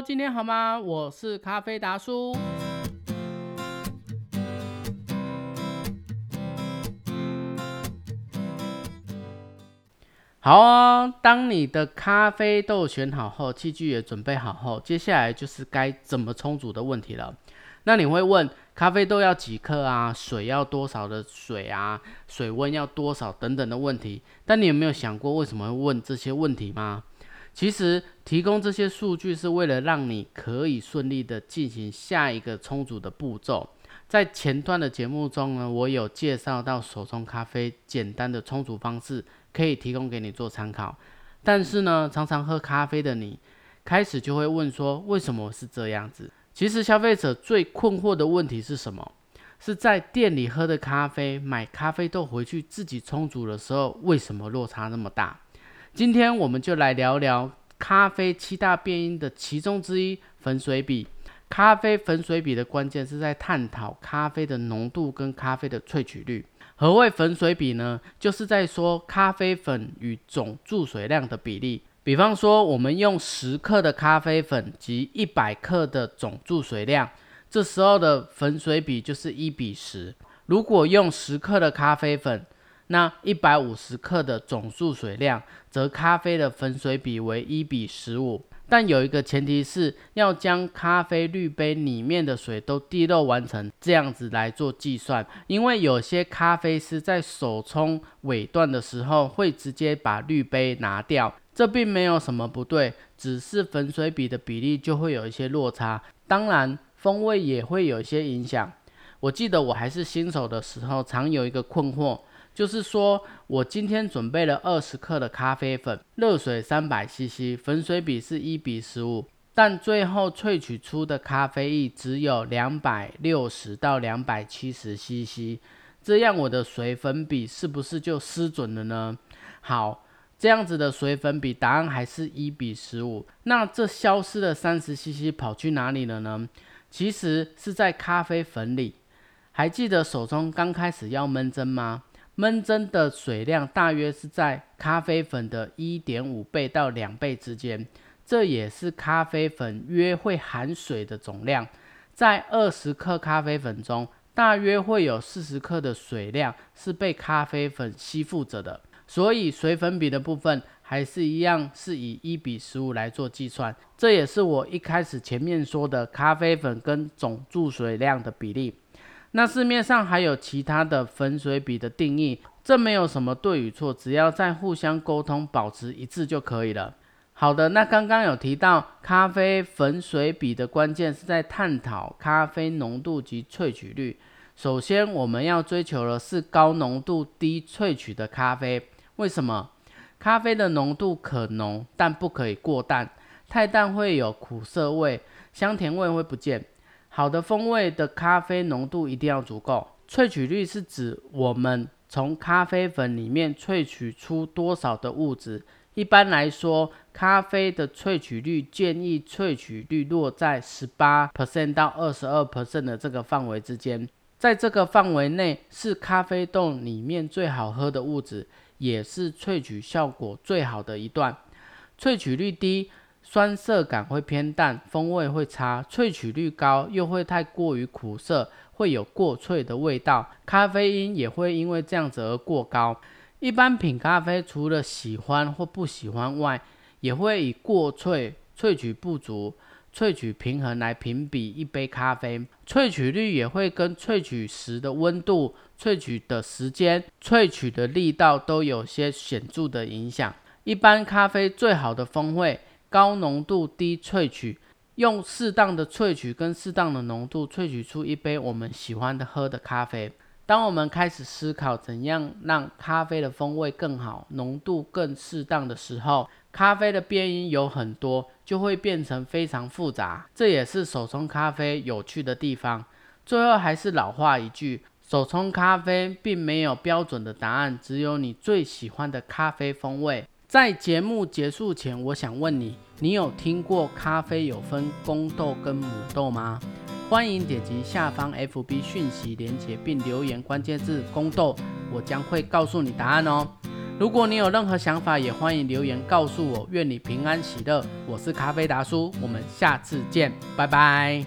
今天好吗？我是咖啡达叔。好哦，当你的咖啡豆选好后，器具也准备好后，接下来就是该怎么冲煮的问题了。那你会问，咖啡豆要几克啊？水要多少的水啊？水温要多少等等的问题。但你有没有想过，为什么会问这些问题吗？其实提供这些数据是为了让你可以顺利的进行下一个充足的步骤。在前段的节目中呢，我有介绍到手冲咖啡简单的充足方式。可以提供给你做参考，但是呢，常常喝咖啡的你，开始就会问说，为什么是这样子？其实消费者最困惑的问题是什么？是在店里喝的咖啡，买咖啡豆回去自己冲煮的时候，为什么落差那么大？今天我们就来聊聊咖啡七大变因的其中之一——粉水比。咖啡粉水比的关键是在探讨咖啡的浓度跟咖啡的萃取率。何谓粉水比呢？就是在说咖啡粉与总注水量的比例。比方说，我们用十克的咖啡粉及一百克的总注水量，这时候的粉水比就是一比十。如果用十克的咖啡粉，那一百五十克的总注水量，则咖啡的粉水比为一比十五。但有一个前提是要将咖啡滤杯里面的水都滴漏完成，这样子来做计算。因为有些咖啡师在手冲尾段的时候会直接把滤杯拿掉，这并没有什么不对，只是粉水比的比例就会有一些落差。当然，风味也会有一些影响。我记得我还是新手的时候，常有一个困惑。就是说，我今天准备了二十克的咖啡粉，热水三百 CC，粉水比是一比十五，但最后萃取出的咖啡液只有两百六十到两百七十 CC，这样我的水粉比是不是就失准了呢？好，这样子的水粉比答案还是一比十五，那这消失的三十 CC 跑去哪里了呢？其实是在咖啡粉里。还记得手中刚开始要闷蒸吗？焖蒸的水量大约是在咖啡粉的一点五倍到两倍之间，这也是咖啡粉约会含水的总量。在二十克咖啡粉中，大约会有四十克的水量是被咖啡粉吸附着的，所以水粉比的部分还是一样是以一比十五来做计算。这也是我一开始前面说的咖啡粉跟总注水量的比例。那市面上还有其他的粉水比的定义，这没有什么对与错，只要在互相沟通、保持一致就可以了。好的，那刚刚有提到咖啡粉水比的关键是在探讨咖啡浓度及萃取率。首先，我们要追求的是高浓度低萃取的咖啡。为什么？咖啡的浓度可浓，但不可以过淡，太淡会有苦涩味，香甜味会不见。好的风味的咖啡浓度一定要足够。萃取率是指我们从咖啡粉里面萃取出多少的物质。一般来说，咖啡的萃取率建议萃取率落在十八 percent 到二十二 percent 的这个范围之间。在这个范围内，是咖啡豆里面最好喝的物质，也是萃取效果最好的一段。萃取率低。酸涩感会偏淡，风味会差；萃取率高又会太过于苦涩，会有过萃的味道。咖啡因也会因为这样子而过高。一般品咖啡除了喜欢或不喜欢外，也会以过萃、萃取不足、萃取平衡来评比一杯咖啡。萃取率也会跟萃取时的温度、萃取的时间、萃取的力道都有些显著的影响。一般咖啡最好的风味。高浓度低萃取，用适当的萃取跟适当的浓度萃取出一杯我们喜欢的喝的咖啡。当我们开始思考怎样让咖啡的风味更好、浓度更适当的时候，咖啡的变因有很多，就会变成非常复杂。这也是手冲咖啡有趣的地方。最后还是老话一句，手冲咖啡并没有标准的答案，只有你最喜欢的咖啡风味。在节目结束前，我想问你：你有听过咖啡有分公豆跟母豆吗？欢迎点击下方 FB 讯息连接，并留言关键字“公豆”，我将会告诉你答案哦。如果你有任何想法，也欢迎留言告诉我。愿你平安喜乐，我是咖啡达叔，我们下次见，拜拜。